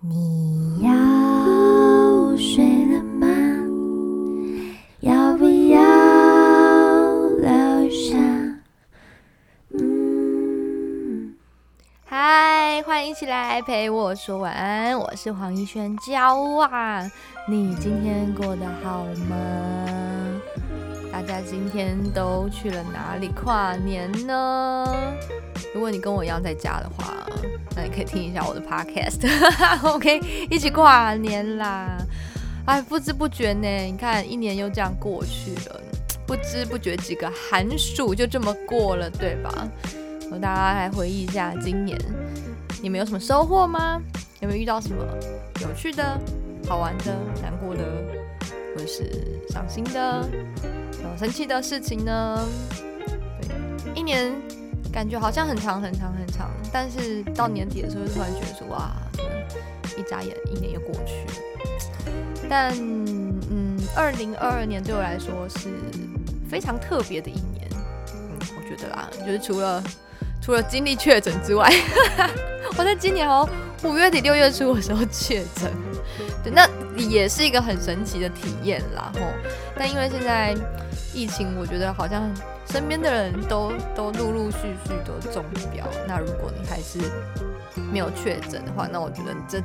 你要睡了吗？要不要留下？嗯，嗨，欢迎一起来陪我说晚安，我是黄奕轩娇啊。你今天过得好吗？大家今天都去了哪里跨年呢？如果你跟我一样在家的话，那你可以听一下我的 podcast，OK，一起跨年啦！哎，不知不觉呢，你看一年又这样过去了，不知不觉几个寒暑就这么过了，对吧？和大家来回忆一下今年，你们有什么收获吗？有没有遇到什么有趣的、好玩的、难过的，或是伤心的、生气的事情呢？对，一年。感觉好像很长很长很长，但是到年底的时候，突然觉得说哇，一眨眼一年又过去。但嗯，二零二二年对我来说是非常特别的一年。嗯，我觉得啦，就是除了除了经历确诊之外，我在今年哦五月底六月初的时候确诊，对，那也是一个很神奇的体验啦。吼，但因为现在疫情，我觉得好像。身边的人都都陆陆续续都中标，那如果你还是没有确诊的话，那我觉得你这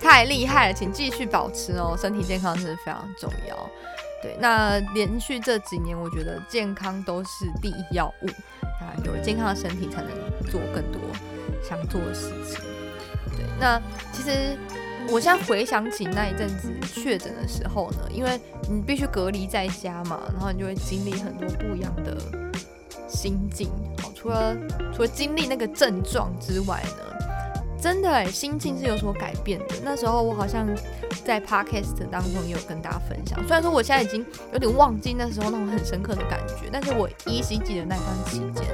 太厉害了，请继续保持哦，身体健康是非常重要。对，那连续这几年，我觉得健康都是第一要务啊，有了健康的身体，才能做更多想做的事情。对，那其实。我现在回想起那一阵子确诊的时候呢，因为你必须隔离在家嘛，然后你就会经历很多不一样的心境。好，除了除了经历那个症状之外呢，真的哎心境是有所改变的。那时候我好像在 podcast 当中也有跟大家分享，虽然说我现在已经有点忘记那时候那种很深刻的感觉，但是我依稀记得那段期间，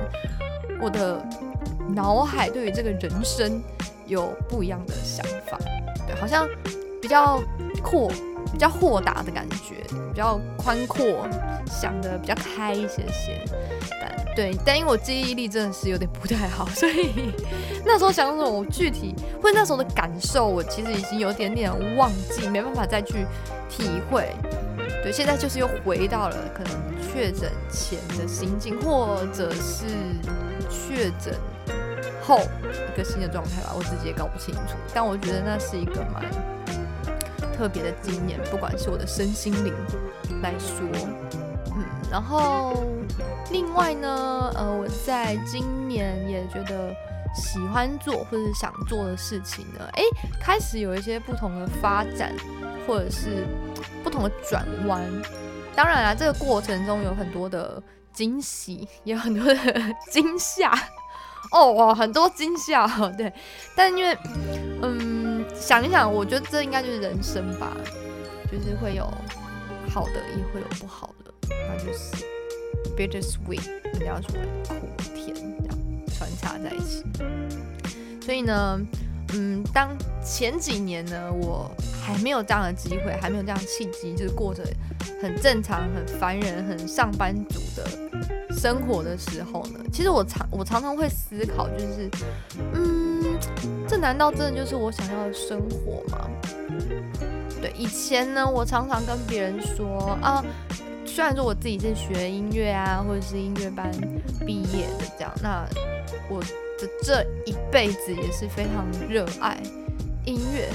我的脑海对于这个人生有不一样的想法。对，好像比较阔、比较豁达的感觉，比较宽阔，想的比较开一些些。但对，但因为我记忆力真的是有点不太好，所以 那时候想什么，我具体或那时候的感受，我其实已经有点点忘记，没办法再去体会。对，现在就是又回到了可能确诊前的心境，或者是确诊。后一个新的状态吧，我自己也搞不清楚。但我觉得那是一个蛮特别的经验，不管是我的身心灵来说，嗯。然后另外呢，呃，我在今年也觉得喜欢做或者想做的事情呢，哎，开始有一些不同的发展，或者是不同的转弯。当然啦，这个过程中有很多的惊喜，也有很多的惊吓。哦哇，很多惊吓，对，但因为，嗯，想一想，我觉得这应该就是人生吧，就是会有好的，也会有不好的，那就是 bitter sweet，人家说苦甜这样穿插在一起。所以呢，嗯，当前几年呢，我还没有这样的机会，还没有这样契机，就是过着很正常、很烦人、很上班族的。生活的时候呢，其实我常我常常会思考，就是，嗯，这难道真的就是我想要的生活吗？对，以前呢，我常常跟别人说啊，虽然说我自己是学音乐啊，或者是音乐班毕业的这样，那我的这一辈子也是非常热爱音乐，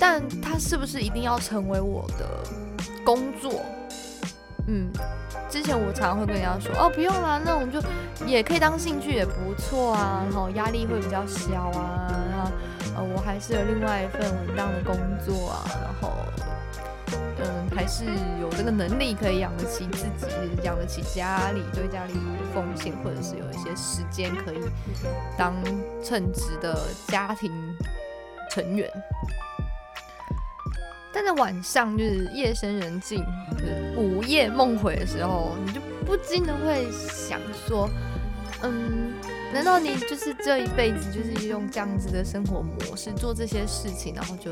但它是不是一定要成为我的工作？嗯。之前我常常会跟人家说，哦，不用啦，那我们就也可以当兴趣，也不错啊，然后压力会比较小啊，然后呃，我还是有另外一份稳当的工作啊，然后嗯，还是有这个能力可以养得起自己，养得起家里，对家里奉献，或者是有一些时间可以当称职的家庭成员。但在晚上，就是夜深人静、午夜梦回的时候，你就不禁的会想说：“嗯，难道你就是这一辈子就是用这样子的生活模式做这些事情，然后就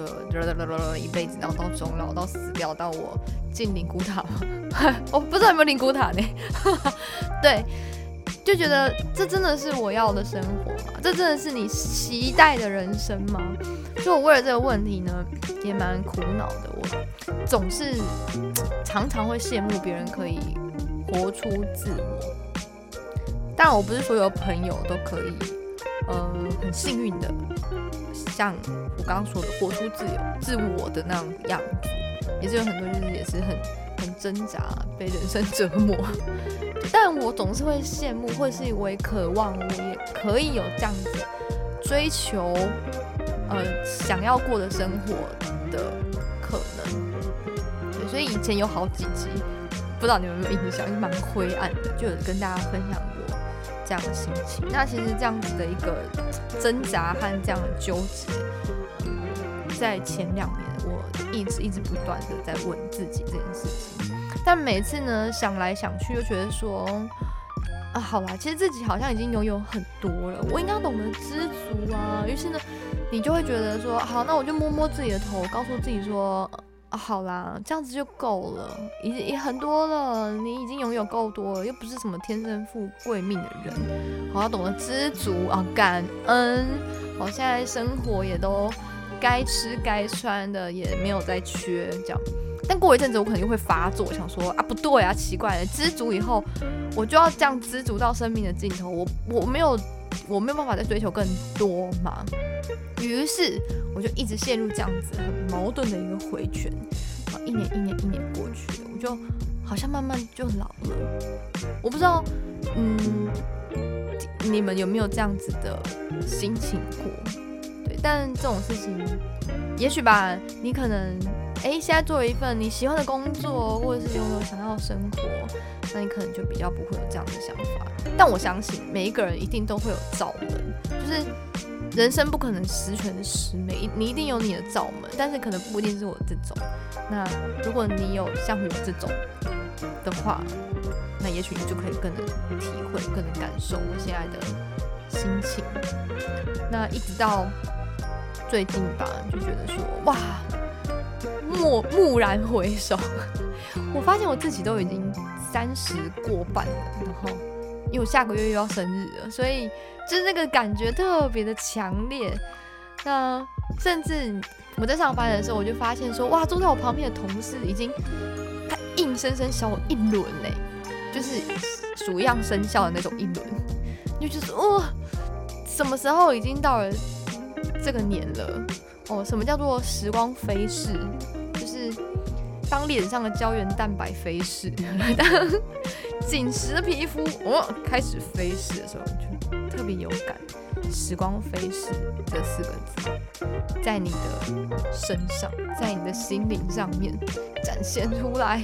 一辈子，然后到终老到死掉，到我进灵骨塔吗？我 不知道有没有灵骨塔呢？对，就觉得这真的是我要的生活吗？这真的是你期待的人生吗？就我为了这个问题呢，也蛮苦恼的。我总是常常会羡慕别人可以活出自我，但我不是所有朋友都可以，呃，很幸运的，像我刚刚说的，活出自由、自我的那样样子，也是有很多就是也是很很挣扎，被人生折磨。但我总是会羡慕，或是我也渴望，我也可以有这样子追求。呃，想要过的生活的可能，对，所以以前有好几集，不知道你们有没有印象，蛮灰暗的，就有跟大家分享过这样的心情。那其实这样子的一个挣扎和这样的纠结，在前两年，我一直一直不断的在问自己这件事情，但每次呢想来想去，又觉得说。啊，好啦，其实自己好像已经拥有很多了，我应该懂得知足啊。于是呢，你就会觉得说，好，那我就摸摸自己的头，告诉自己说，啊，好啦，这样子就够了，已经也很多了，你已经拥有够多了，又不是什么天生富贵命的人，好，要懂得知足啊，感恩。好，现在生活也都该吃该穿的，也没有再缺这样。但过一阵子，我肯定会发作，想说啊，不对啊，奇怪了，知足以后，我就要这样知足到生命的尽头，我我没有，我没有办法再追求更多嘛。于是我就一直陷入这样子很矛盾的一个回圈，啊，一年一年一年过去了，我就好像慢慢就老了。我不知道，嗯，你们有没有这样子的心情过？但这种事情，也许吧，你可能。哎，现在做一份你喜欢的工作，或者是拥有想要的生活，那你可能就比较不会有这样的想法。但我相信每一个人一定都会有罩门，就是人生不可能十全十美，你一定有你的罩门，但是可能不一定是我这种。那如果你有像我这种的话，那也许你就可以更能体会、更能感受我现在的心情。那一直到最近吧，就觉得说，哇。蓦蓦然回首，我发现我自己都已经三十过半了，然后因为我下个月又要生日了，所以就是那个感觉特别的强烈。那甚至我在上班的时候，我就发现说，哇，坐在我旁边的同事已经他硬生生小我一轮嘞，就是鼠样生肖的那种一轮，就觉得哇，什么时候已经到了这个年了？哦，什么叫做时光飞逝？就是当脸上的胶原蛋白飞逝，当紧实的皮肤哦开始飞逝的时候，就特别有感。时光飞逝这四个字，在你的身上，在你的心灵上面展现出来。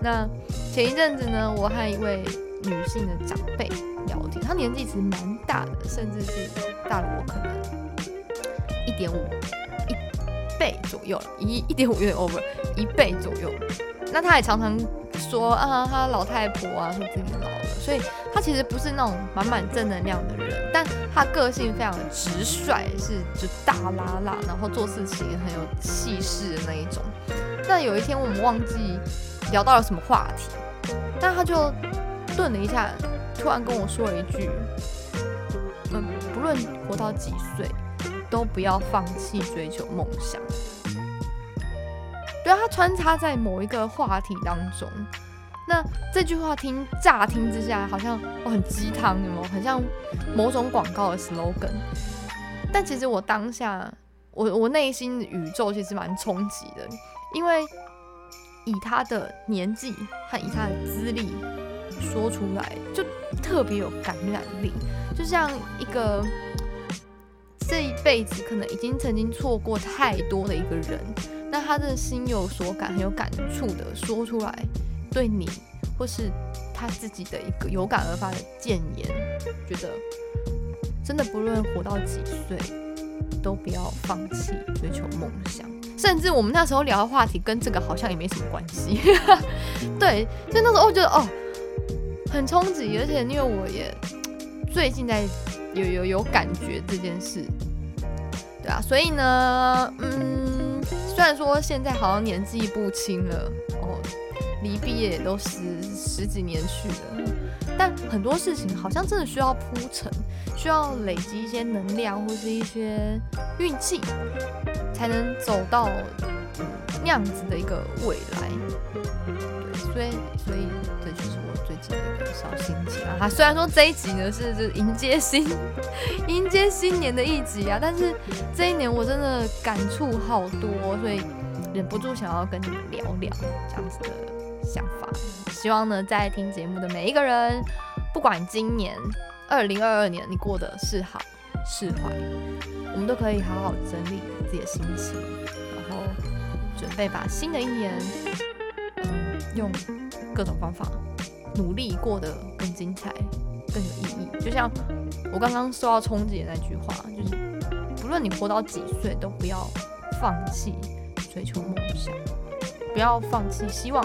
那前一阵子呢，我和一位女性的长辈聊天，她年纪其实蛮大的，甚至是大了我可能一点五一。倍左右了，一一点五有点 over，一倍左右。那他也常常说啊，他老太婆啊，说自己老了，所以他其实不是那种满满正能量的人，但他个性非常直率，是就大拉拉，然后做事情很有气势的那一种。但有一天我们忘记聊到了什么话题，但他就顿了一下，突然跟我说了一句：“嗯，不论活到几岁。”都不要放弃追求梦想。对啊，他穿插在某一个话题当中。那这句话听乍听之下好像我很鸡汤，有没有？很像某种广告的 slogan。但其实我当下，我我内心宇宙其实蛮冲击的，因为以他的年纪和以他的资历说出来，就特别有感染力，就像一个。这一辈子可能已经曾经错过太多的一个人，那他的心有所感，很有感触的说出来，对你或是他自己的一个有感而发的谏言，觉得真的不论活到几岁，都不要放弃追求梦想。甚至我们那时候聊的话题跟这个好像也没什么关系，对，所以那时候我觉得哦，很冲击，而且因为我也最近在。有有有感觉这件事，对啊，所以呢，嗯，虽然说现在好像年纪不轻了哦，离毕业也都十十几年去了。但很多事情好像真的需要铺陈，需要累积一些能量或是一些运气，才能走到那样子的一个未来。对，所以所以这就是我最近的一个小心情啊。虽然说这一集呢是就是迎接新迎接新年的一集啊，但是这一年我真的感触好多，所以忍不住想要跟你们聊聊这样子的想法。希望呢，在听节目的每一个人，不管今年二零二二年你过得是好是坏，我们都可以好好整理自己的心情，然后准备把新的一年，嗯，用各种方法努力过得更精彩、更有意义。就像我刚刚受到冲击的那句话，就是不论你活到几岁，都不要放弃追求梦想，不要放弃希望。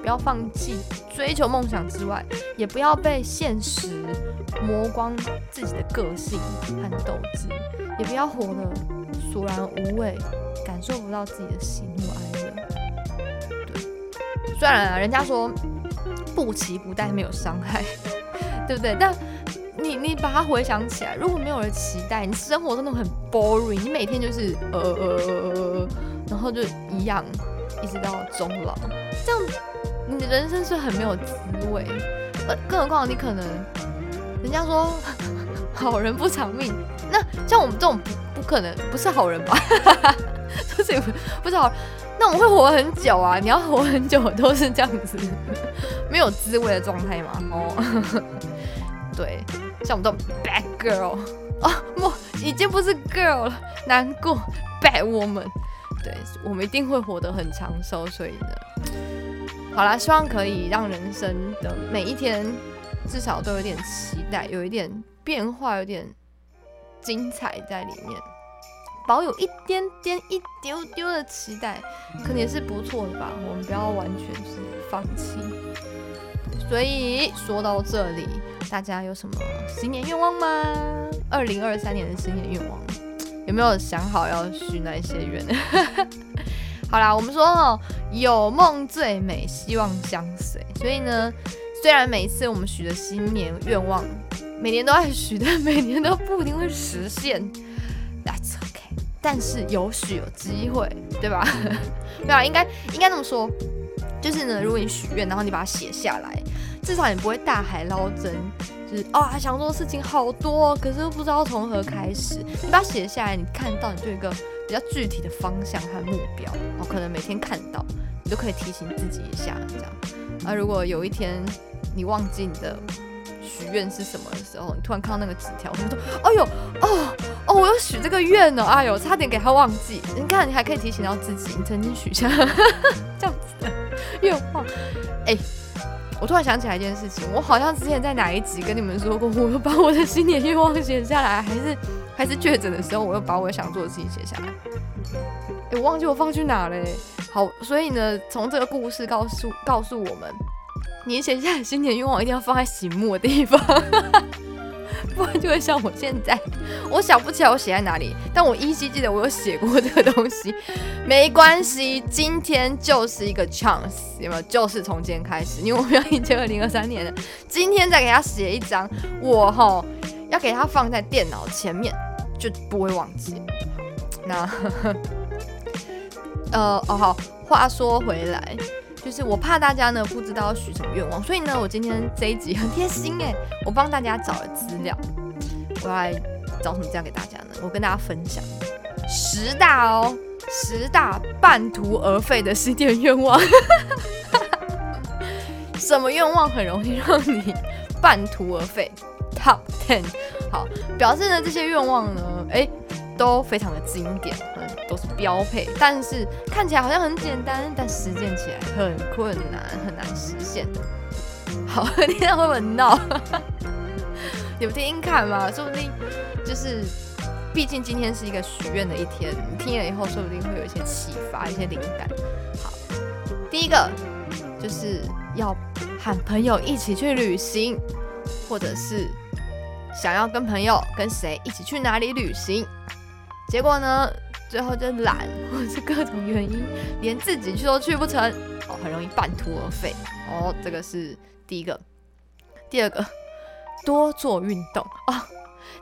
不要放弃追求梦想之外，也不要被现实磨光自己的个性和斗志，也不要活得索然无味，感受不到自己的喜怒哀乐。对，虽然啊，人家说不期不待没有伤害，对不对？但你你把它回想起来，如果没有了期待，你生活真的很 boring，你每天就是呃呃呃呃，然后就一样，一直到终老，这样。你的人生是很没有滋味，呃，更何况你可能，人家说 好人不长命，那像我们这种不可能不是好人吧？不是不是好人，那我们会活很久啊！你要活很久都是这样子，没有滋味的状态嘛？哦，对，像我们这种 bad girl 哦，不，已经不是 girl 了，难过 bad woman，对我们一定会活得很长寿，所以呢。好啦，希望可以让人生的每一天至少都有点期待，有一点变化，有点精彩在里面，保有一点点、一丢丢的期待，可能也是不错的吧。我们不要完全是放弃。所以说到这里，大家有什么新年愿望吗？二零二三年的新年愿望有没有想好要许哪些愿？好啦，我们说哦，有梦最美，希望相随。所以呢，虽然每一次我们许的新年愿望，每年都爱许，但每年都不一定会实现。That's OK，但是有许有机会，对吧？对啊，应该应该这么说，就是呢，如果你许愿，然后你把它写下来，至少你不会大海捞针，就是啊，想做的事情好多，可是又不知道从何开始。你把它写下来，你看到你就有一个。比较具体的方向和目标，哦，可能每天看到，你就可以提醒自己一下，这样。那如果有一天你忘记你的许愿是什么的时候，你突然看到那个纸条，你说：“哎呦，哦哦，我要许这个愿呢，哎呦，差点给他忘记。”你看，你还可以提醒到自己，你曾经许下 这样子的愿望。哎，我突然想起来一件事情，我好像之前在哪一集跟你们说过，我把我的新年愿望写下来，还是？还是确诊的时候，我又把我想做的事情写下来。哎，我忘记我放去哪了。好，所以呢，从这个故事告诉告诉我们，你写下来新年愿望一定要放在醒目的地方，不然就会像我现在，我想不起来我写在哪里，但我依稀记得我有写过这个东西。没关系，今天就是一个 chance，有没有？就是从今天开始，因为我们要迎接二零二三年了。今天再给他写一张，我哈 要给他放在电脑前面。就不会忘记。那，呃，哦好，话说回来，就是我怕大家呢不知道许什么愿望，所以呢，我今天这一集很贴心哎，我帮大家找了资料。我要来找什么资料给大家呢？我跟大家分享十大哦，十大半途而废的新年愿望。什么愿望很容易让你半途而废？Top ten。好，表示呢这些愿望呢，哎，都非常的经典，嗯，都是标配。但是看起来好像很简单，但实践起来很困难，很难实现。好，你这样会不会闹？你们听听看嘛，说不定就是，毕竟今天是一个许愿的一天，你听了以后，说不定会有一些启发，一些灵感。好，第一个就是要喊朋友一起去旅行，或者是。想要跟朋友跟谁一起去哪里旅行？结果呢？最后就懒或者是各种原因，连自己去都去不成，哦，很容易半途而废。哦，这个是第一个。第二个，多做运动啊，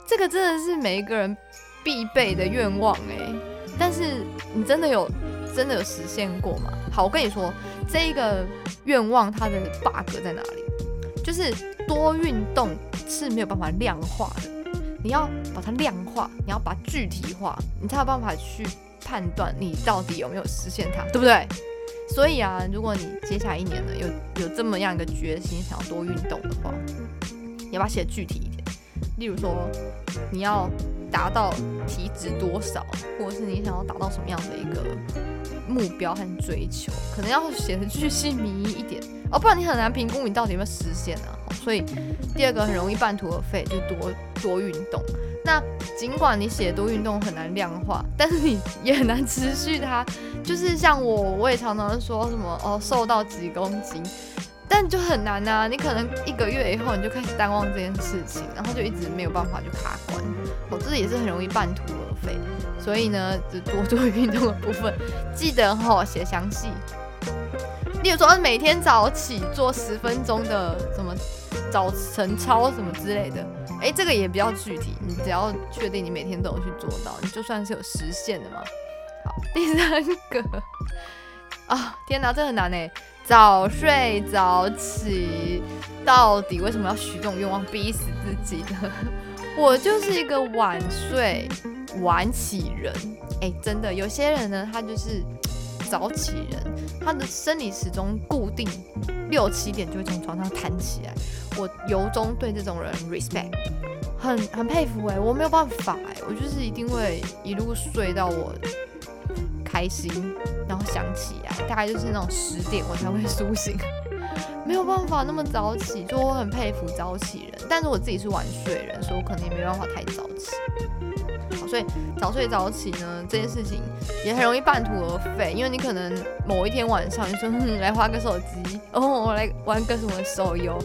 这个真的是每一个人必备的愿望哎。但是你真的有真的有实现过吗？好，我跟你说，这一个愿望它的 bug 在哪里？就是多运动是没有办法量化的。你要把它量化，你要把它具体化，你才有办法去判断你到底有没有实现它，对不对？所以啊，如果你接下来一年呢有有这么样一个决心，想要多运动的话，你要把它写具体一点。例如说，你要达到体脂多少，或者是你想要达到什么样的一个目标和追求，可能要写的具细靡遗一点哦，不然你很难评估你到底有没有实现啊。所以第二个很容易半途而废，就多多运动。那尽管你写多运动很难量化，但是你也很难持续它。就是像我，我也常常说什么哦，瘦到几公斤，但就很难呐。你可能一个月以后你就开始淡忘这件事情，然后就一直没有办法就卡关。哦，这也是很容易半途而废。所以呢，就多做运动的部分，记得哈写详细。例如说，每天早起做十分钟的什么。早晨操什么之类的，哎，这个也比较具体，你只要确定你每天都有去做到，你就算是有实现的嘛。好，第三个 啊，天哪，这很难哎，早睡早起，到底为什么要许这种愿望逼死自己呢？我就是一个晚睡晚起人，哎，真的，有些人呢，他就是早起人，他的生理时钟固定六七点就会从床上弹起来。我由衷对这种人 respect，很很佩服哎，我没有办法哎，我就是一定会一路睡到我开心，然后想起来，大概就是那种十点我才会苏醒，没有办法那么早起，就我很佩服早起人，但是我自己是晚睡人，所以我可能也没办法太早起。好，所以早睡早起呢，这件事情也很容易半途而废，因为你可能某一天晚上你说 来花个手机，哦，我来玩个什么手游，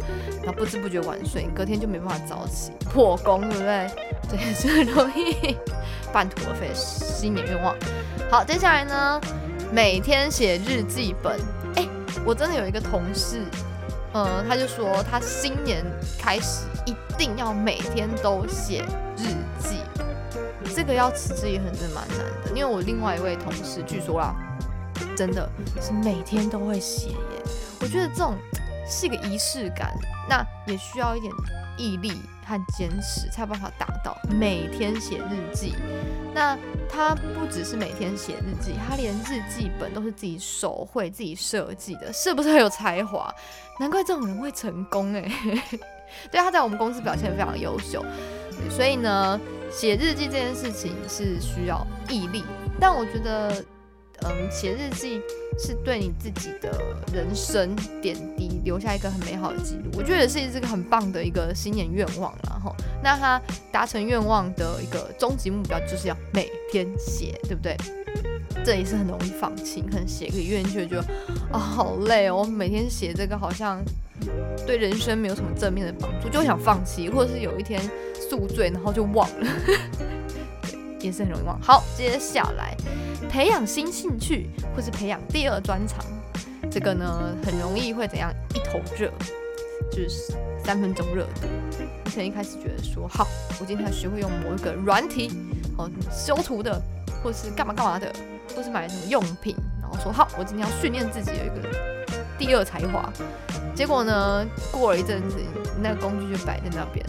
然后不知不觉晚睡，隔天就没办法早起，破功，对不对？这也是很容易半途而废新年愿望。好，接下来呢，每天写日记本。哎，我真的有一个同事，呃，他就说他新年开始一定要每天都写日记。这个要持之以恒真的蛮难的，因为我另外一位同事据说啦，真的是每天都会写耶。我觉得这种是一个仪式感，那也需要一点毅力和坚持才有办法达到。每天写日记，那他不只是每天写日记，他连日记本都是自己手绘、自己设计的，是不是很有才华？难怪这种人会成功哎。对，他在我们公司表现非常优秀，所以呢。写日记这件事情是需要毅力，但我觉得，嗯，写日记是对你自己的人生点滴留下一个很美好的记录。我觉得也是一个很棒的一个新年愿望然后那他达成愿望的一个终极目标就是要每天写，对不对？这也是很容易放弃，可能写个月就觉得啊好累哦，每天写这个好像对人生没有什么正面的帮助，就想放弃，或者是有一天。宿醉，然后就忘了，也是很容易忘。好，接下来培养新兴趣，或是培养第二专长，这个呢很容易会怎样？一头热，就是三分钟热度。你可能一开始觉得说，好，我今天要学会用某一个软体，哦，修图的，或是干嘛干嘛的，或是买什么用品，然后说好，我今天要训练自己有一个第二才华。结果呢，过了一阵子，那个工具就摆在那边。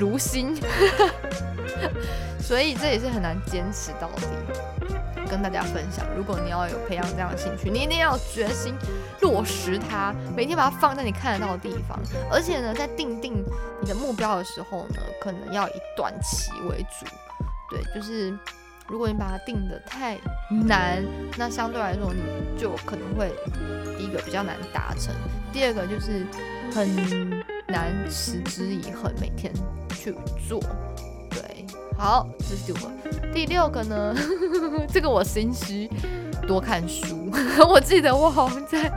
如新，所以这也是很难坚持到底。跟大家分享，如果你要有培养这样的兴趣，你一定要决心落实它，每天把它放在你看得到的地方。而且呢，在定定你的目标的时候呢，可能要以短期为主。对，就是如果你把它定的太难，那相对来说你就可能会第一个比较难达成，第二个就是很难持之以恒，每天。去做，对，好，这是第五个。第六个呢，这个我心虚，多看书。我记得我好像在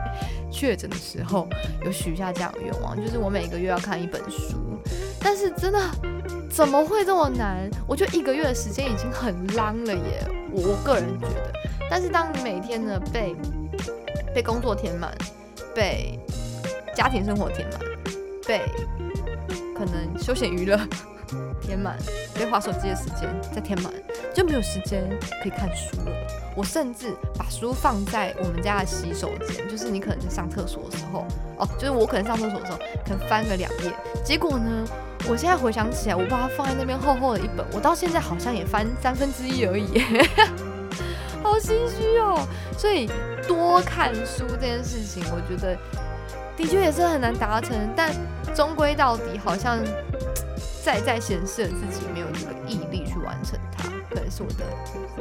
确诊的时候有许下这样的愿望，就是我每个月要看一本书。但是真的怎么会这么难？我觉得一个月的时间已经很浪了耶。我我个人觉得。但是当你每天呢被被工作填满，被家庭生活填满，被可能休闲娱乐填满，被划手机的时间再填满，就没有时间可以看书了。我甚至把书放在我们家的洗手间，就是你可能在上厕所的时候，哦，就是我可能上厕所的时候，可能翻个两页。结果呢，我现在回想起来，我把它放在那边厚厚的一本，我到现在好像也翻三分之一而已，好心虚哦。所以多看书这件事情，我觉得的确也是很难达成，但终归到底好像在在显示了自己没有这个毅力去完成它，可能是我的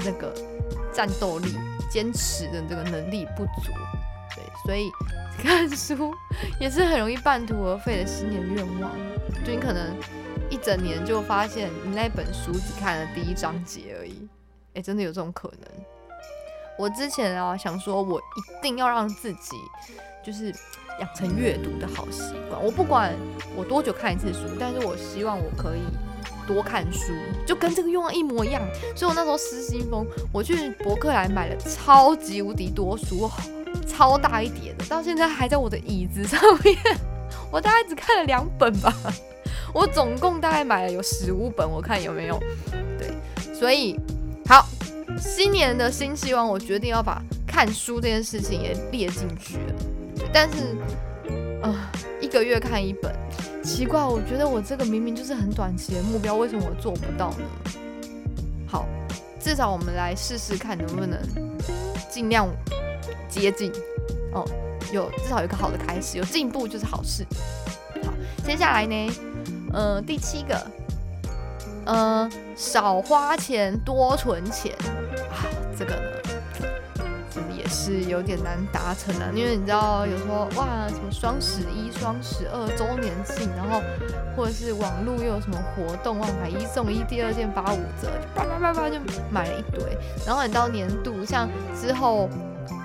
那个。战斗力、坚持的这个能力不足，对，所以看 书也是很容易半途而废的新年愿望。就你可能一整年就发现你那本书只看了第一章节而已，哎，真的有这种可能。我之前啊想说，我一定要让自己就是养成阅读的好习惯。我不管我多久看一次书，但是我希望我可以。多看书就跟这个愿望一模一样，所以我那时候失心疯，我去博客来买了超级无敌多书，超大一叠的，到现在还在我的椅子上面。我大概只看了两本吧，我总共大概买了有十五本，我看有没有。对，所以好，新年的新希望，我决定要把看书这件事情也列进去了。但是，呃，一个月看一本。奇怪，我觉得我这个明明就是很短期的目标，为什么我做不到呢？好，至少我们来试试看能不能尽量接近哦，有至少有个好的开始，有进步就是好事。好，接下来呢，呃，第七个，呃，少花钱多存钱啊，这个呢。是有点难达成的，因为你知道，有时候哇，什么双十一、双十二周年庆，然后或者是网络又有什么活动，哇，买一送一，第二件八五折，就叭叭叭叭就买了一堆，然后你到年度，像之后。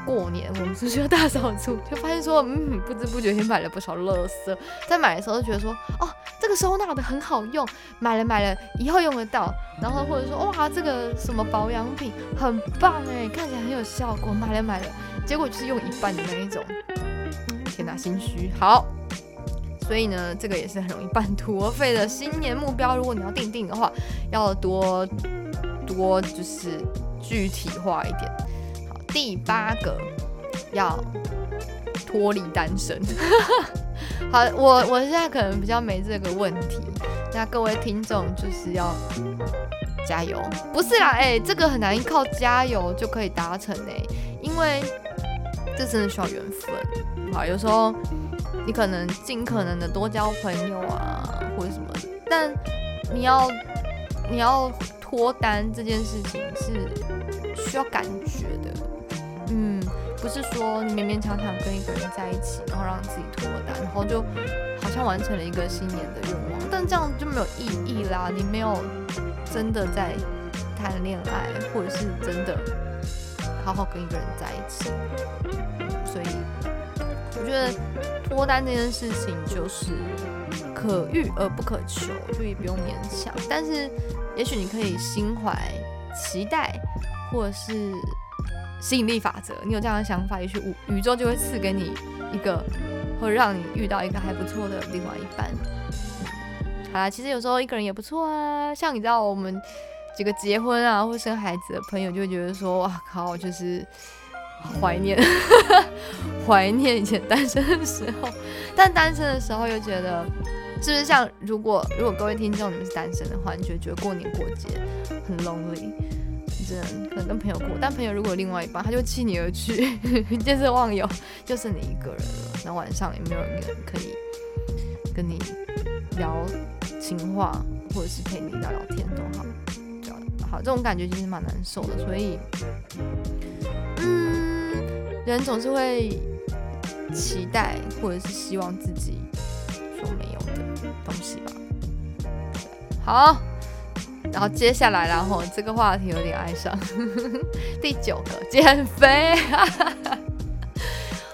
过年我们是需要大扫除，就发现说，嗯，不知不觉也买了不少垃圾。在买的时候就觉得说，哦，这个收纳的很好用，买了买了，以后用得到。然后或者说，哇，这个什么保养品很棒哎，看起来很有效果，买了买了，结果就是用一半的那一种。天哪，心虚。好，所以呢，这个也是很容易半途而废的新年目标。如果你要定定的话，要多多就是具体化一点。第八个要脱离单身。好，我我现在可能比较没这个问题。那各位听众就是要加油，不是啦，哎，这个很难靠加油就可以达成哎，因为这真的需要缘分。好，有时候你可能尽可能的多交朋友啊，或者什么，但你要你要脱单这件事情是需要感觉的。不是说你勉勉强强跟一个人在一起，然后让自己脱单，然后就好像完成了一个新年的愿望，但这样就没有意义啦。你没有真的在谈恋爱，或者是真的好好跟一个人在一起。所以我觉得脱单这件事情就是可遇而不可求，就也不用勉强。但是也许你可以心怀期待，或者是。吸引力法则，你有这样的想法，也许宇宇宙就会赐给你一个，会让你遇到一个还不错的另外一半。好啦，其实有时候一个人也不错啊。像你知道，我们几个结婚啊或生孩子的朋友，就会觉得说，哇靠，就是怀念，怀念以前单身的时候。但单身的时候又觉得，是不是像如果如果各位听众你们是单身的话，你就觉得过年过节很 lonely。可能跟朋友过，但朋友如果另外一半，他就弃你而去，见色忘友，就剩你一个人了。那晚上也没有人可以跟你聊情话，或者是陪你聊聊天都好，好，这种感觉其实蛮难受的。所以，嗯，人总是会期待或者是希望自己所没有的东西吧。好。然后接下来，然后这个话题有点哀伤。第九个，减肥。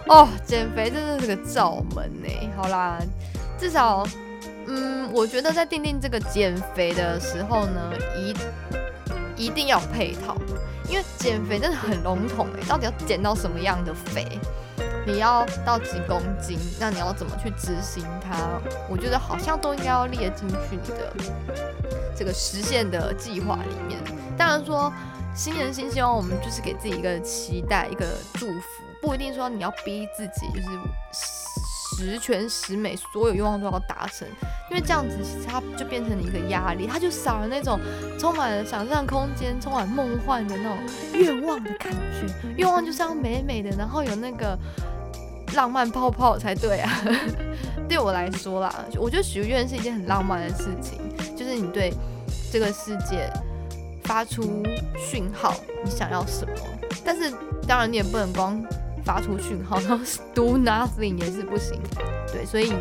哦，减肥真的是个罩门呢。好啦，至少，嗯，我觉得在定定这个减肥的时候呢，一一定要配套，因为减肥真的很笼统哎，到底要减到什么样的肥？你要到几公斤？那你要怎么去执行它？我觉得好像都应该要列进去你的这个实现的计划里面。当然说新年新希望，我们就是给自己一个期待，一个祝福，不一定说你要逼自己就是十全十美，所有愿望都要达成，因为这样子其实它就变成了一个压力，它就少了那种充满了想象空间、充满梦幻的那种愿望的感觉。愿望就是要美美的，然后有那个。浪漫泡泡才对啊！对我来说啦，我觉得许愿是一件很浪漫的事情，就是你对这个世界发出讯号，你想要什么。但是当然你也不能光发出讯号，然后 do nothing 也是不行。对，所以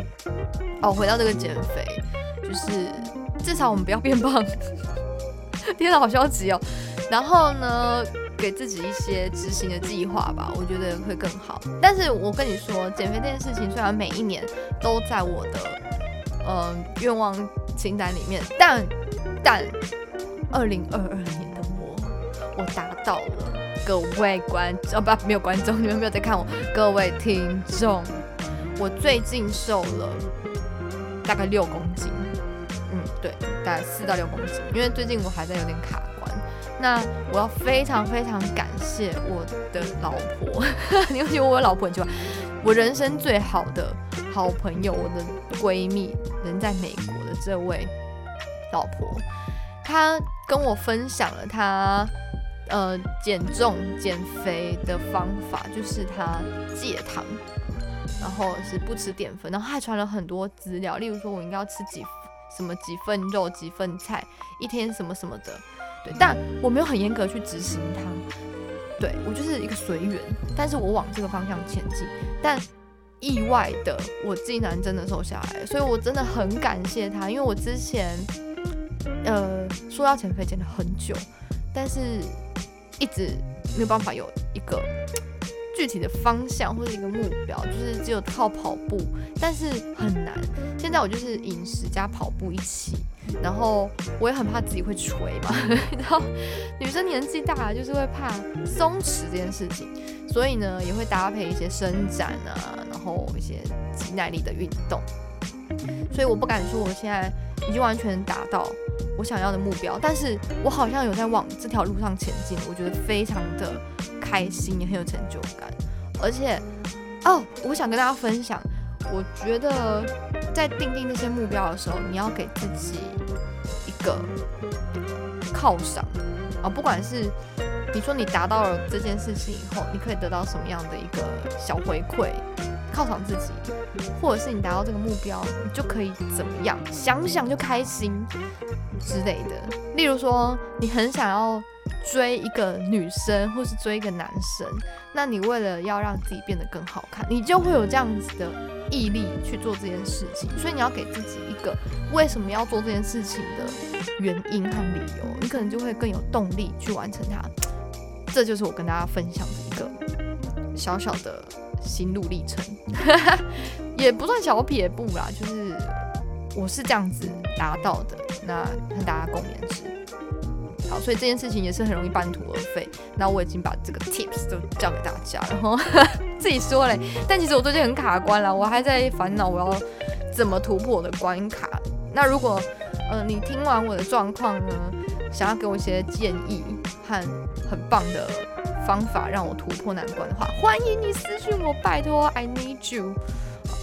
哦，回到这个减肥，就是至少我们不要变胖。天哪，好消极哦！然后呢？给自己一些执行的计划吧，我觉得会更好。但是我跟你说，减肥这件事情虽然每一年都在我的呃愿望清单里面，但但二零二二年的我，我达到了。各位观哦不没有观众，你们没有在看我。各位听众，我最近瘦了大概六公斤，嗯对，大概四到六公斤，因为最近我还在有点卡关。那我要非常非常感谢我的老婆，你会觉得我老婆很奇怪，我人生最好的好朋友，我的闺蜜，人在美国的这位老婆，她跟我分享了她呃减重减肥的方法，就是她戒糖，然后是不吃淀粉，然后还传了很多资料，例如说我应该要吃几什么几份肉几份菜，一天什么什么的。对但我没有很严格去执行它，对我就是一个随缘，但是我往这个方向前进。但意外的，我竟然真的瘦下来，所以我真的很感谢他，因为我之前呃说要减肥减了很久，但是一直没有办法有一个。具体的方向或者一个目标，就是只有靠跑步，但是很难。现在我就是饮食加跑步一起，然后我也很怕自己会垂嘛，然后女生年纪大了就是会怕松弛这件事情，所以呢也会搭配一些伸展啊，然后一些肌耐力的运动。所以我不敢说我现在已经完全达到我想要的目标，但是我好像有在往这条路上前进，我觉得非常的。开心也很有成就感，而且哦，我想跟大家分享，我觉得在定定那些目标的时候，你要给自己一个犒赏啊，不管是你说你达到了这件事情以后，你可以得到什么样的一个小回馈，犒赏自己，或者是你达到这个目标，你就可以怎么样，想想就开心之类的。例如说，你很想要。追一个女生，或是追一个男生，那你为了要让自己变得更好看，你就会有这样子的毅力去做这件事情。所以你要给自己一个为什么要做这件事情的原因和理由，你可能就会更有动力去完成它。这就是我跟大家分享的一个小小的心路历程，也不算小撇步啦，就是我是这样子达到的，那跟大家共勉之。好，所以这件事情也是很容易半途而废。那我已经把这个 tips 都教给大家了，然后自己说嘞。但其实我最近很卡关了，我还在烦恼我要怎么突破我的关卡。那如果呃你听完我的状况呢，想要给我一些建议和很棒的方法让我突破难关的话，欢迎你私信我，拜托，I need you。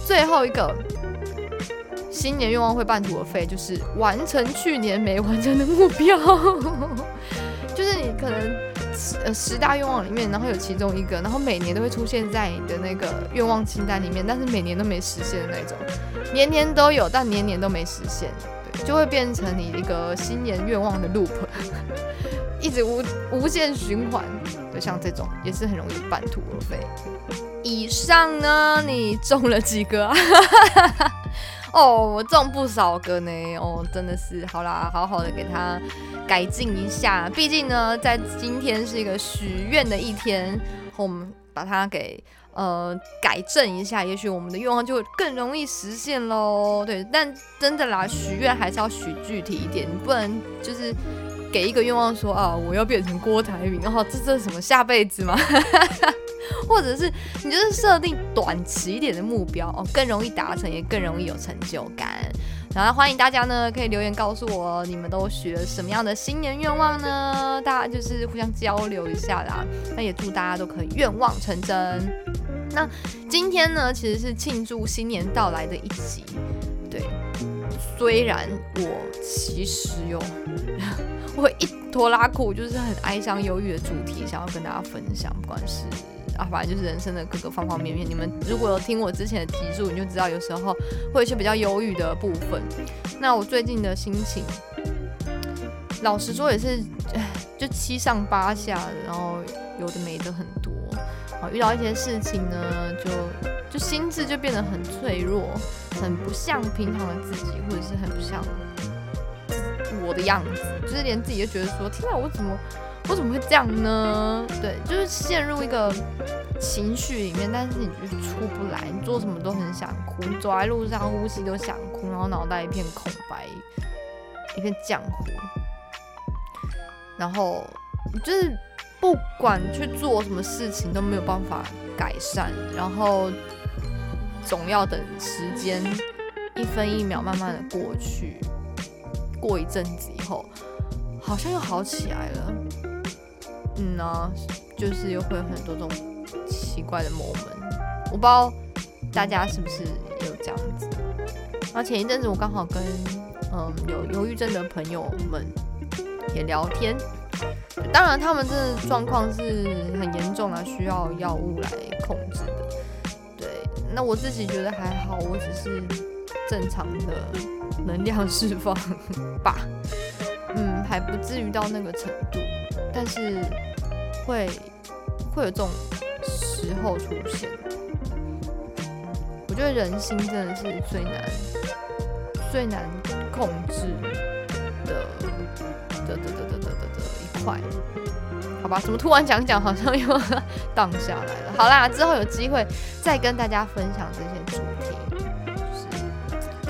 最后一个。新年愿望会半途而废，就是完成去年没完成的目标。就是你可能呃十大愿望里面，然后有其中一个，然后每年都会出现在你的那个愿望清单里面，但是每年都没实现的那种，年年都有，但年年都没实现，对，就会变成你一个新年愿望的 loop，一直无无限循环。就像这种也是很容易半途而废。以上呢，你中了几个？哦，我中不少个呢，哦，真的是，好啦，好好的给他改进一下，毕竟呢，在今天是一个许愿的一天，我们把它给呃改正一下，也许我们的愿望就更容易实现喽。对，但真的啦，许愿还是要许具体一点，你不能就是。给一个愿望说啊，我要变成郭台铭，然后这这是什么下辈子吗？或者是你就是设定短期一点的目标哦，更容易达成，也更容易有成就感。然后欢迎大家呢，可以留言告诉我你们都许了什么样的新年愿望呢？大家就是互相交流一下啦。那也祝大家都可以愿望成真。那今天呢，其实是庆祝新年到来的一集。对，虽然我其实有 我一拖拉苦，就是很哀伤忧郁的主题，想要跟大家分享，不管是。啊，反正就是人生的各个方方面面。你们如果有听我之前的集数，你就知道有时候会有一些比较忧郁的部分。那我最近的心情，老实说也是，就七上八下的，然后有的没的很多。啊，遇到一些事情呢，就就心智就变得很脆弱，很不像平常的自己，或者是很不像我的样子，就是连自己都觉得说，天啊，我怎么？我怎么会这样呢？对，就是陷入一个情绪里面，但是你就出不来，你做什么都很想哭，你走在路上呼吸都想哭，然后脑袋一片空白，一片浆糊，然后就是不管去做什么事情都没有办法改善，然后总要等时间一分一秒慢慢的过去，过一阵子以后，好像又好起来了。嗯呢，就是又会有很多这种奇怪的 moment，我不知道大家是不是有这样子。然后前一阵子我刚好跟嗯有忧郁症的朋友们也聊天，当然他们这状况是很严重啊，需要药物来控制的。对，那我自己觉得还好，我只是正常的能量释放吧，还不至于到那个程度。但是会会有这种时候出现，我觉得人心真的是最难最难控制的的的的的的的一块，好吧？怎么突然讲讲，好像又 荡下来了？好啦，之后有机会再跟大家分享这些主题，就是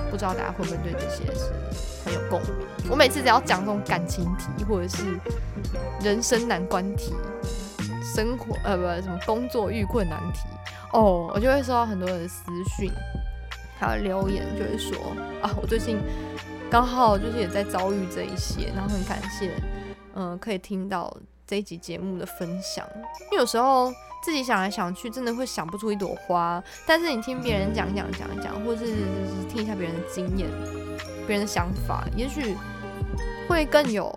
不知道大家会不会对这些是很有共鸣。我每次只要讲这种感情题，或者是人生难关题、生活呃不什么工作遇困难题哦，我就会收到很多人的私讯，还有留言，就会说啊，我最近刚好就是也在遭遇这一些，然后很感谢，嗯，可以听到这一集节目的分享，因为有时候自己想来想去，真的会想不出一朵花，但是你听别人讲讲讲讲，或是听一下别人的经验、别人的想法，也许。会更有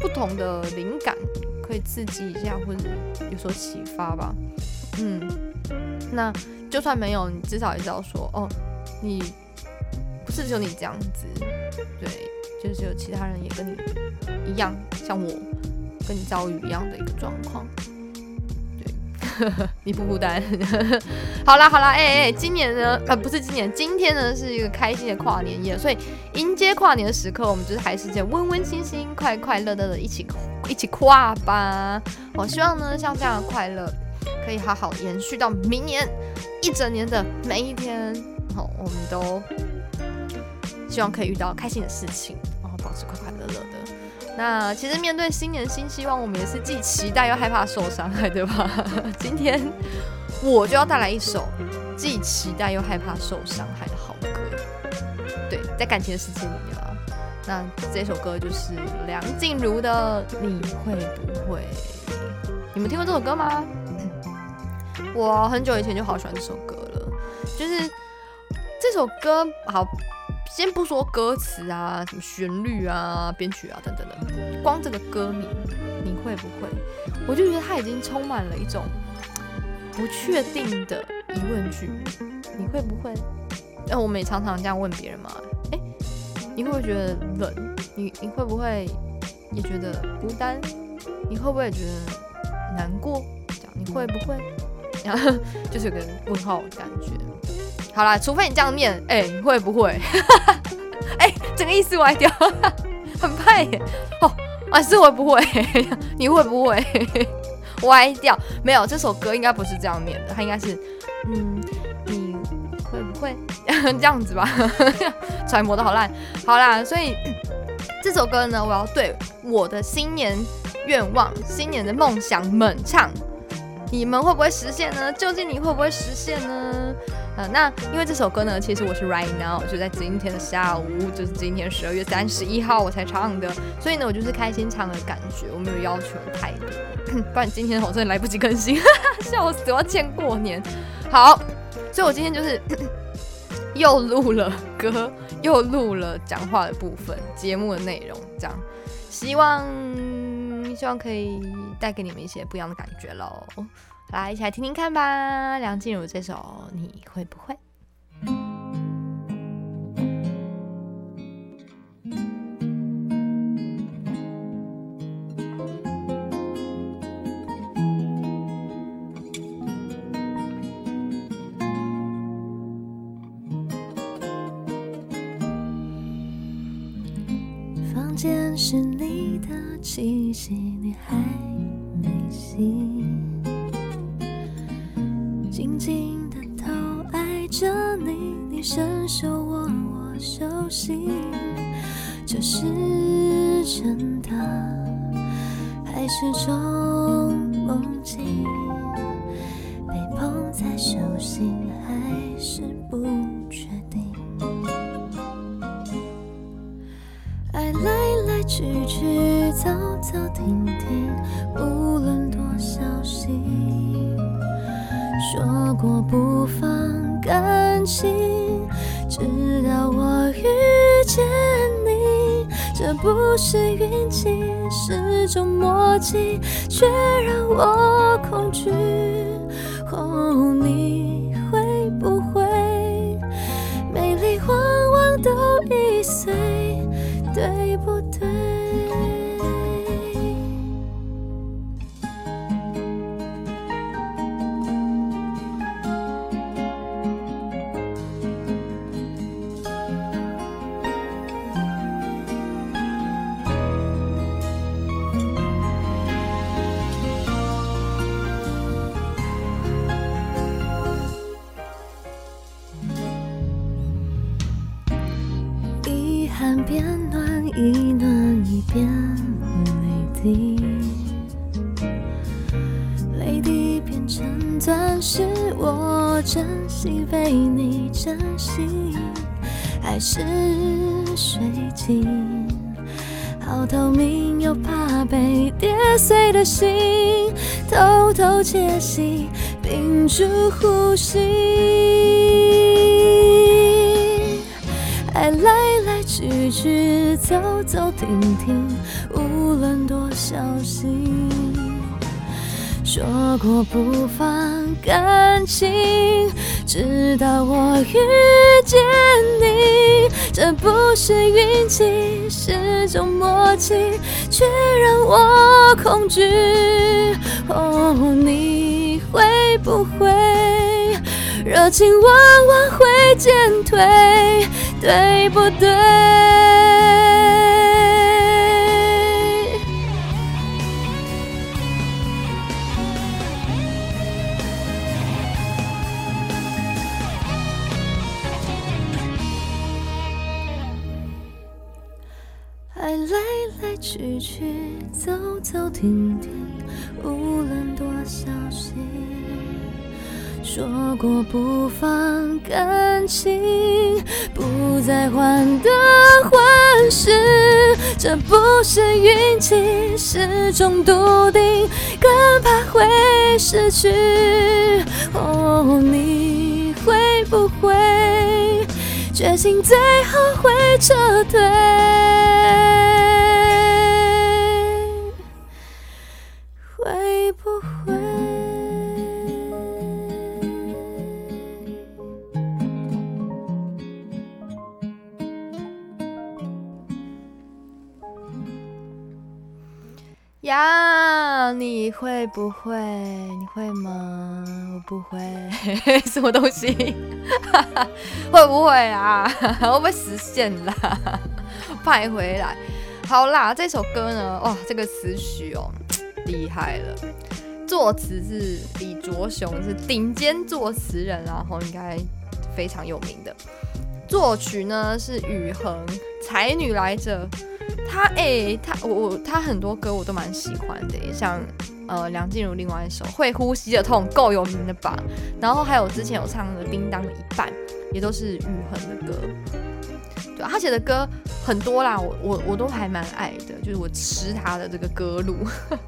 不同的灵感，可以刺激一下，或者有所启发吧。嗯，那就算没有，你至少也知道说，哦，你不是只有你这样子，对，就是有其他人也跟你一样，像我跟你遭遇一样的一个状况。你不孤单。好啦好啦，哎哎，今年呢，呃，不是今年，今天呢是一个开心的跨年夜，所以迎接跨年的时刻，我们就是还是这样温温馨馨、快快乐乐的一起一起跨吧。我希望呢，像这样的快乐可以好好延续到明年一整年的每一天。好，我们都希望可以遇到开心的事情，然后保持快快。那其实面对新年新希望，我们也是既期待又害怕受伤害，对吧？今天我就要带来一首既期待又害怕受伤害的好歌。对，在感情的世界里面啊，那这首歌就是梁静茹的《你会不会》。你们听过这首歌吗？我很久以前就好喜欢这首歌了，就是这首歌好。先不说歌词啊，什么旋律啊、编曲啊等等的，光这个歌名，你会不会？我就觉得它已经充满了一种不确定的疑问句。你会不会？那我们也常常这样问别人嘛。哎，你会不会觉得冷？你你会不会也觉得孤单？你会不会觉得难过？这样你会不会？然后就是有个问号感觉。好啦，除非你这样念，哎，你会不会？哎，整个意思歪掉，很派耶。哦，啊，是会不会？你会不会歪掉？没有，这首歌应该不是这样念的，它应该是，嗯，你会不会这样子吧？揣摩的好烂。好啦，所以 这首歌呢，我要对我的新年愿望、新年的梦想们唱，你们会不会实现呢？究竟你会不会实现呢？呃，那因为这首歌呢，其实我是 right now 就在今天的下午，就是今天十二月三十一号我才唱的，所以呢，我就是开心唱的感觉，我没有要求太多，不然今天我真的来不及更新，笑死，我要欠过年。好，所以我今天就是 又录了歌，又录了讲话的部分，节目的内容这样，希望希望可以带给你们一些不一样的感觉喽。来，一起来听听看吧。梁静茹这首，你会不会？的气息，你还心，直到我遇见你。这不是运气，是种默契，却让我恐惧。哦，你会不会美丽往往都易碎？对不对？心被你珍惜，爱是水晶，好透明又怕被跌碎的心，偷偷窃喜，屏住呼吸。爱来来去去，走走停停，无论多小心。说过不放感情，直到我遇见你。这不是运气，是种默契，却让我恐惧。哦，你会不会？热情往往会减退，对不对？去，走走停停，无论多小心。说过不放感情，不再患得患失，这不是运气，是种笃定，更怕会失去。哦，你会不会决心最后会撤退？会不会？你会吗？我不会，什么东西？会不会啊？会不会实现啦？派回来。好啦，这首歌呢？哇，这个词曲哦，厉害了。作词是李卓雄，是顶尖作词人，然后应该非常有名的。作曲呢是宇恒，才女来着。他哎、他我我他很多歌我都蛮喜欢的，像呃梁静茹另外一首《会呼吸的痛》够有名的吧，然后还有之前有唱的《叮当的一半》，也都是雨恒的歌。对，他写的歌很多啦，我我我都还蛮爱的，就是我吃他的这个歌路。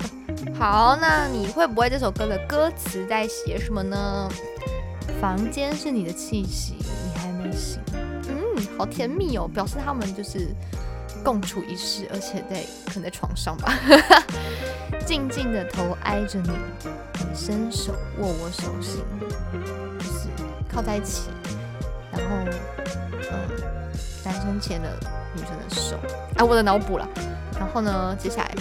好，那你会不会这首歌的歌词在写什么呢？房间是你的气息，你还没醒。嗯，好甜蜜哦，表示他们就是共处一室，而且在可能在床上吧。静静的头挨着你，你伸手握我手心，就是靠在一起，然后嗯，男生牵了女生的手，哎，我的脑补了。然后呢，接下来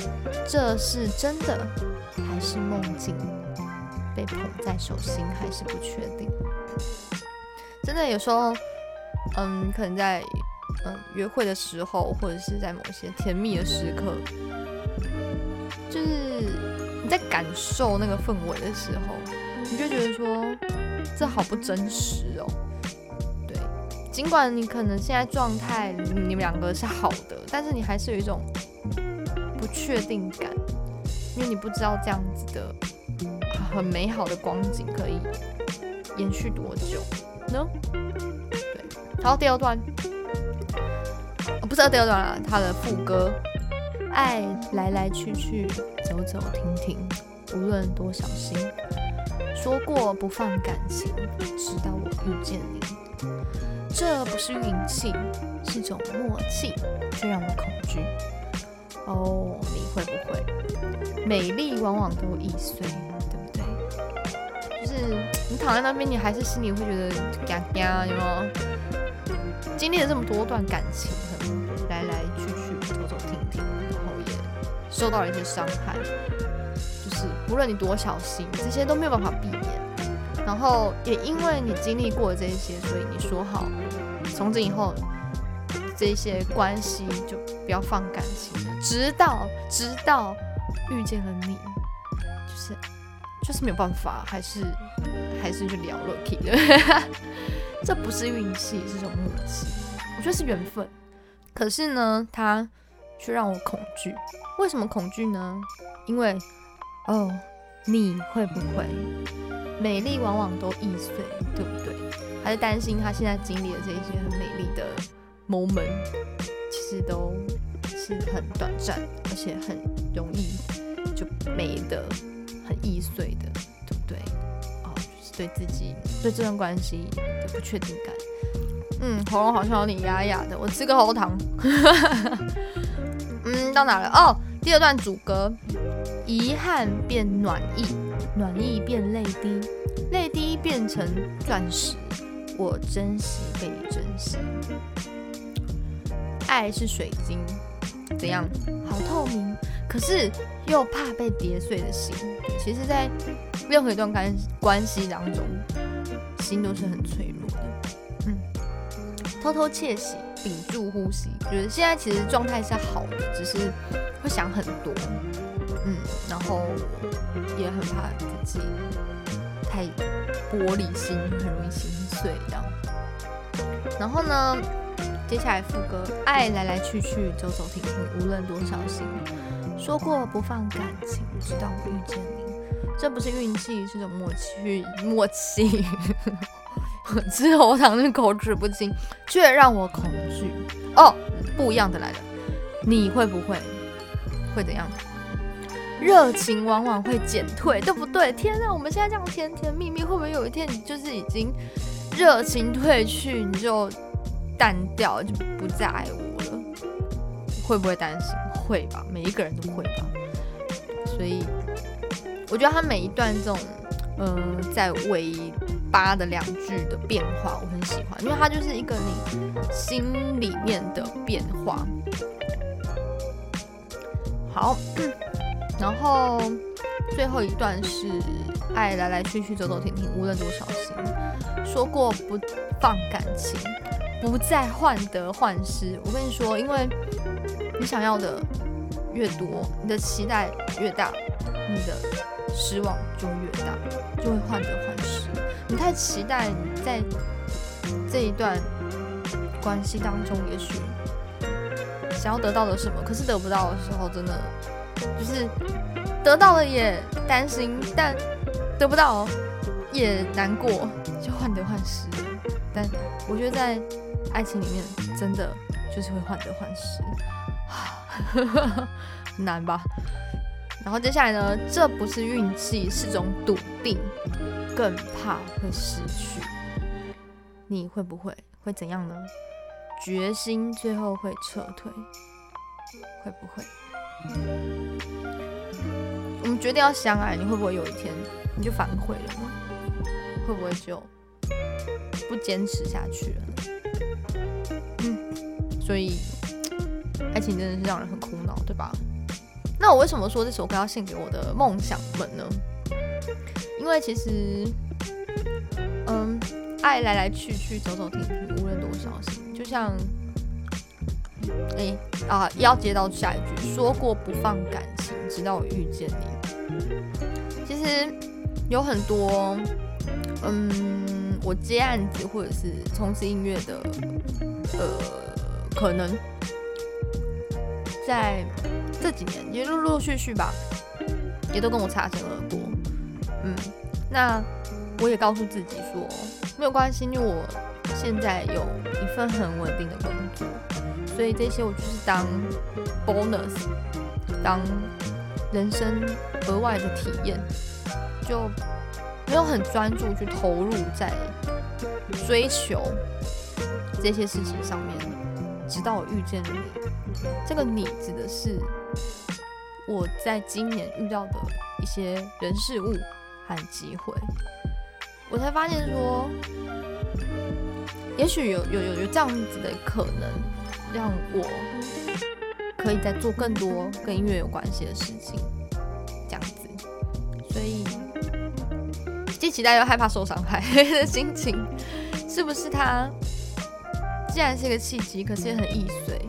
这是真的还是梦境？被捧在手心还是不确定？真的有时候，嗯，可能在嗯约会的时候，或者是在某些甜蜜的时刻，就是你在感受那个氛围的时候，你就觉得说这好不真实哦。对，尽管你可能现在状态你们两个是好的，但是你还是有一种不确定感，因为你不知道这样子的很美好的光景可以延续多久呢？对，然后第二段，哦、不是第二段了，它的副歌，爱来来去去，走走停停，无论多小心，说过不放感情，直到我遇见你。这不是运气，是种默契，却让我恐惧。哦，你会不会？美丽往往都易碎，对不对？就是你躺在那边，你还是心里会觉得嘎嘎，有没有？经历了这么多段感情，来来去去，走走停停，然后也受到了一些伤害。就是无论你多小心，这些都没有办法避免。然后也因为你经历过这些，所以你说好，从此以后这些关系就不要放感情了，直到直到遇见了你，就是就是没有办法，还是还是去聊了 K 的，这不是运气，是种默契，我觉得是缘分。可是呢，它却让我恐惧。为什么恐惧呢？因为哦，你会不会美丽往往都易碎，对不对？还是担心他现在经历的这一些很美丽的 moment，其实都是很短暂，而且很容易就没的，很易碎的，对不对？哦，就是对自己对这段关系的不确定感。嗯，喉咙好像有点哑哑的，我吃个喉糖。嗯，到哪了？哦，第二段主歌，遗憾变暖意，暖意变泪滴，泪滴变成钻石，我珍惜被你珍惜。爱是水晶，怎样？好透明，可是又怕被跌碎的心。其实，在任何一段关关系当中，心都是很脆弱。偷偷窃喜，屏住呼吸，觉得现在其实状态是好的，只是会想很多。嗯，然后也很怕自己太玻璃心，很容易心碎这样。然后呢，接下来副歌，爱来来去去，走走停停，无论多少心。说过不放感情，直到我遇见你。这不是运气，是种默契，默契。我吃喉糖那口齿不清，却让我恐惧。哦，不一样的来了，你会不会会怎样？热情往往会减退，对不对？天啊，我们现在这样甜甜蜜蜜，会不会有一天你就是已经热情褪去，你就淡掉，就不再爱我了？会不会担心？会吧，每一个人都会吧。所以我觉得他每一段这种，呃，在尾八的两句的变化，我很喜欢，因为它就是一个你心里面的变化。好。然后最后一段是爱来来去去走走停停，无论多少心。说过不放感情，不再患得患失。我跟你说，因为你想要的越多，你的期待越大，你的失望就越大，就会患得患失。你太期待在这一段关系当中，也许想要得到的什么，可是得不到的时候，真的就是得到了也担心，但得不到也难过，就患得患失。但我觉得在爱情里面，真的就是会患得患失，难吧？然后接下来呢，这不是运气，是种笃定，更怕会失去。你会不会会怎样呢？决心最后会撤退，会不会？我们决定要相爱，你会不会有一天你就反悔了呢？会不会就不坚持下去了？嗯，所以爱情真的是让人很苦恼，对吧？那我为什么说这首歌要献给我的梦想们呢？因为其实，嗯，爱来来去去，走走停停，无论多少心，就像，哎啊，要接到下一句，说过不放感情，直到我遇见你。其实有很多，嗯，我接案子或者是从事音乐的，呃，可能在。这几年也陆陆续续吧，也都跟我擦身而过。嗯，那我也告诉自己说，没有关系，因为我现在有一份很稳定的工作，所以这些我就是当 bonus，当人生额外的体验，就没有很专注去投入在追求这些事情上面，直到我遇见了你。这个你指的是我在今年遇到的一些人事物和机会，我才发现说，也许有有有有这样子的可能，让我可以再做更多跟音乐有关系的事情，这样子，所以既期待又害怕受伤害的心情，是不是它既然是一个契机，可是也很易碎。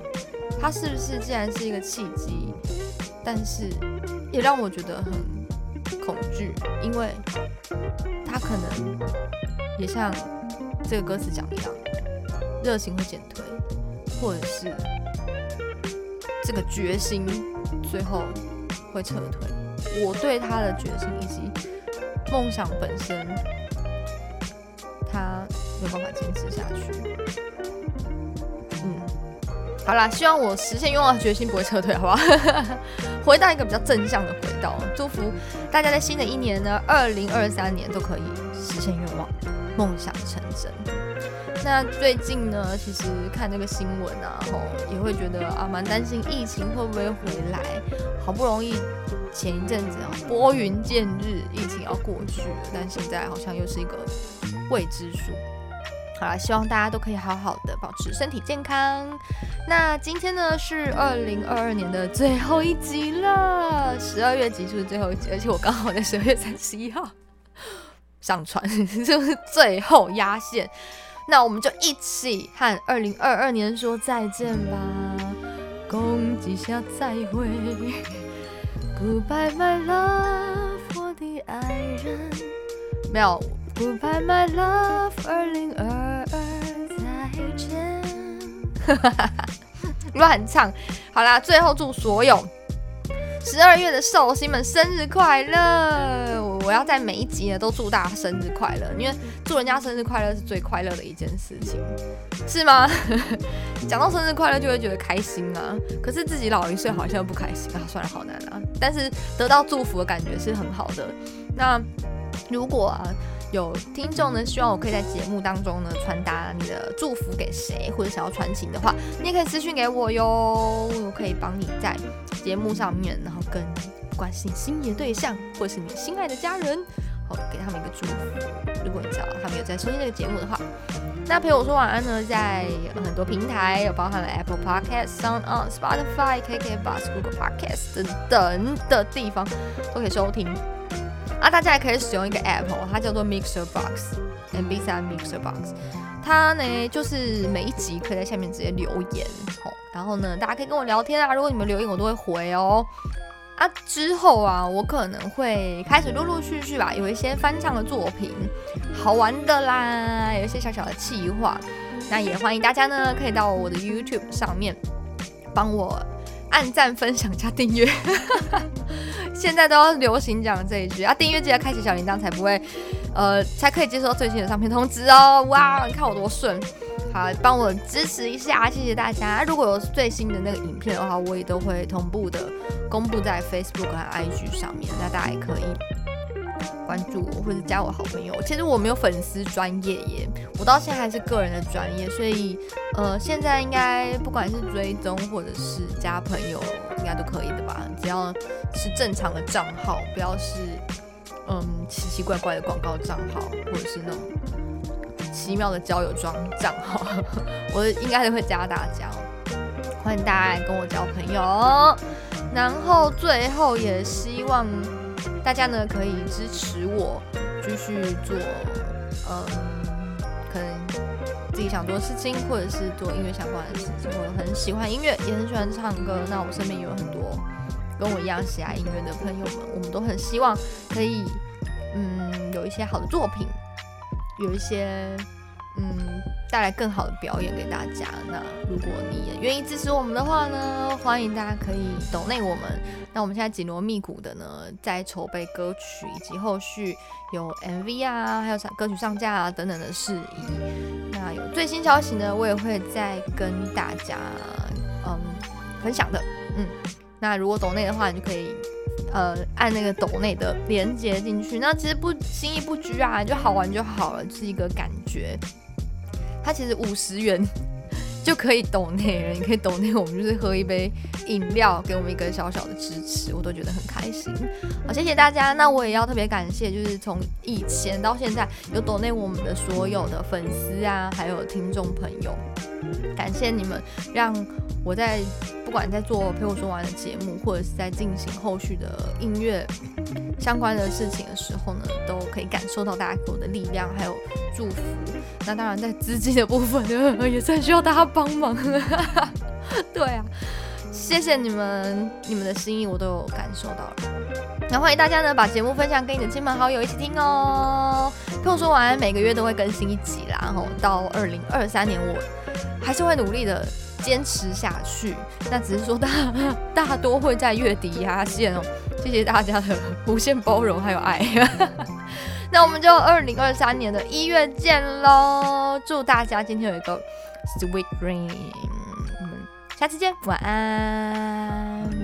它是不是既然是一个契机，但是也让我觉得很恐惧，因为他可能也像这个歌词讲一样，热情会减退，或者是这个决心最后会撤退。我对他的决心以及梦想本身，他没有办法坚持下去。好啦，希望我实现愿望的决心不会撤退，好不好？回到一个比较正向的轨道，祝福大家在新的一年呢，二零二三年都可以实现愿望，梦想成真。那最近呢，其实看那个新闻啊，吼，也会觉得啊，蛮担心疫情会不会回来。好不容易前一阵子啊，拨云见日，疫情要过去了，但现在好像又是一个未知数。好了，希望大家都可以好好的保持身体健康。那今天呢是二零二二年的最后一集了，十二月集数的最后一集，而且我刚好在十二月三十一号上传，就是最后压线。那我们就一起和二零二二年说再见吧，共几下再会，Goodbye my love，我的爱人，没有。Goodbye, my love，二零二二再见。乱唱，好啦，最后祝所有十二月的寿星们生日快乐！我要在每一集呢都祝大家生日快乐，因为祝人家生日快乐是最快乐的一件事情，是吗？讲到生日快乐就会觉得开心啊，可是自己老一岁好像不开心啊，算了，好难啊。但是得到祝福的感觉是很好的。那如果啊。有听众呢，希望我可以在节目当中呢传达你的祝福给谁，或者想要传情的话，你也可以私信给我哟，我可以帮你在节目上面，然后跟不管是你心仪的对象，或是你心爱的家人，好给他们一个祝福。如果你知道他们有在收听这个节目的话，那陪我说晚安呢，在很多平台有包含了 Apple Podcast、Sound On、Spotify、KK Bus、Google Podcast 等等的地方都可以收听。啊，大家也可以使用一个 app，它叫做 Mixer Box，M B 三 Mixer Box。它呢，就是每一集可以在下面直接留言，哦，然后呢，大家可以跟我聊天啊。如果你们留言，我都会回哦。啊，之后啊，我可能会开始陆陆续续吧，有一些翻唱的作品，好玩的啦，有一些小小的企划。那也欢迎大家呢，可以到我的 YouTube 上面。帮我按赞、分享加订阅。现在都要流行讲这一句啊！订阅记得开启小铃铛，才不会呃，才可以接收最新的上片通知哦。哇，你看我多顺！好，帮我支持一下，谢谢大家。如果有最新的那个影片的话，我也都会同步的公布在 Facebook 和 IG 上面，那大家也可以。关注我或者加我好朋友，其实我没有粉丝专业耶，我到现在还是个人的专业，所以呃，现在应该不管是追踪或者是加朋友，应该都可以的吧？只要是正常的账号，不要是嗯奇奇怪怪的广告账号，或者是那种奇妙的交友装账号，我应该都会加大家，欢迎大家跟我交朋友。然后最后也希望。大家呢可以支持我继续做，嗯，可能自己想做的事情，或者是做音乐相关的事情。我很喜欢音乐，也很喜欢唱歌。那我身边也有很多跟我一样喜爱音乐的朋友们，我们都很希望可以，嗯，有一些好的作品，有一些，嗯。带来更好的表演给大家。那如果你也愿意支持我们的话呢，欢迎大家可以抖内我们。那我们现在紧锣密鼓的呢，在筹备歌曲以及后续有 MV 啊，还有歌曲上架啊等等的事宜。那有最新消息呢，我也会再跟大家嗯分享的。嗯，那如果抖内的话，你就可以呃按那个抖内的连接进去。那其实不心意不拘啊，就好玩就好了，是一个感觉。它其实五十元 就可以抖内了，你可以抖内，我们就是喝一杯饮料，给我们一个小小的支持，我都觉得很开心。好，谢谢大家。那我也要特别感谢，就是从以前到现在有抖内我们的所有的粉丝啊，还有听众朋友，感谢你们，让我在不管在做陪我说完的节目，或者是在进行后续的音乐相关的事情的时候呢，都可以感受到大家给我的力量，还有。祝福。那当然，在资金的部分呢，也是需要大家帮忙。对啊，谢谢你们，你们的心意我都有感受到了。那欢迎大家呢，把节目分享给你的亲朋好友一起听哦。陪我说完，每个月都会更新一集啦。然后到二零二三年，我还是会努力的坚持下去。那只是说大 大多会在月底压线哦。谢谢大家的无限包容还有爱。那我们就二零二三年的一月见喽！祝大家今天有一个 sweet dream，我们下次见，晚安。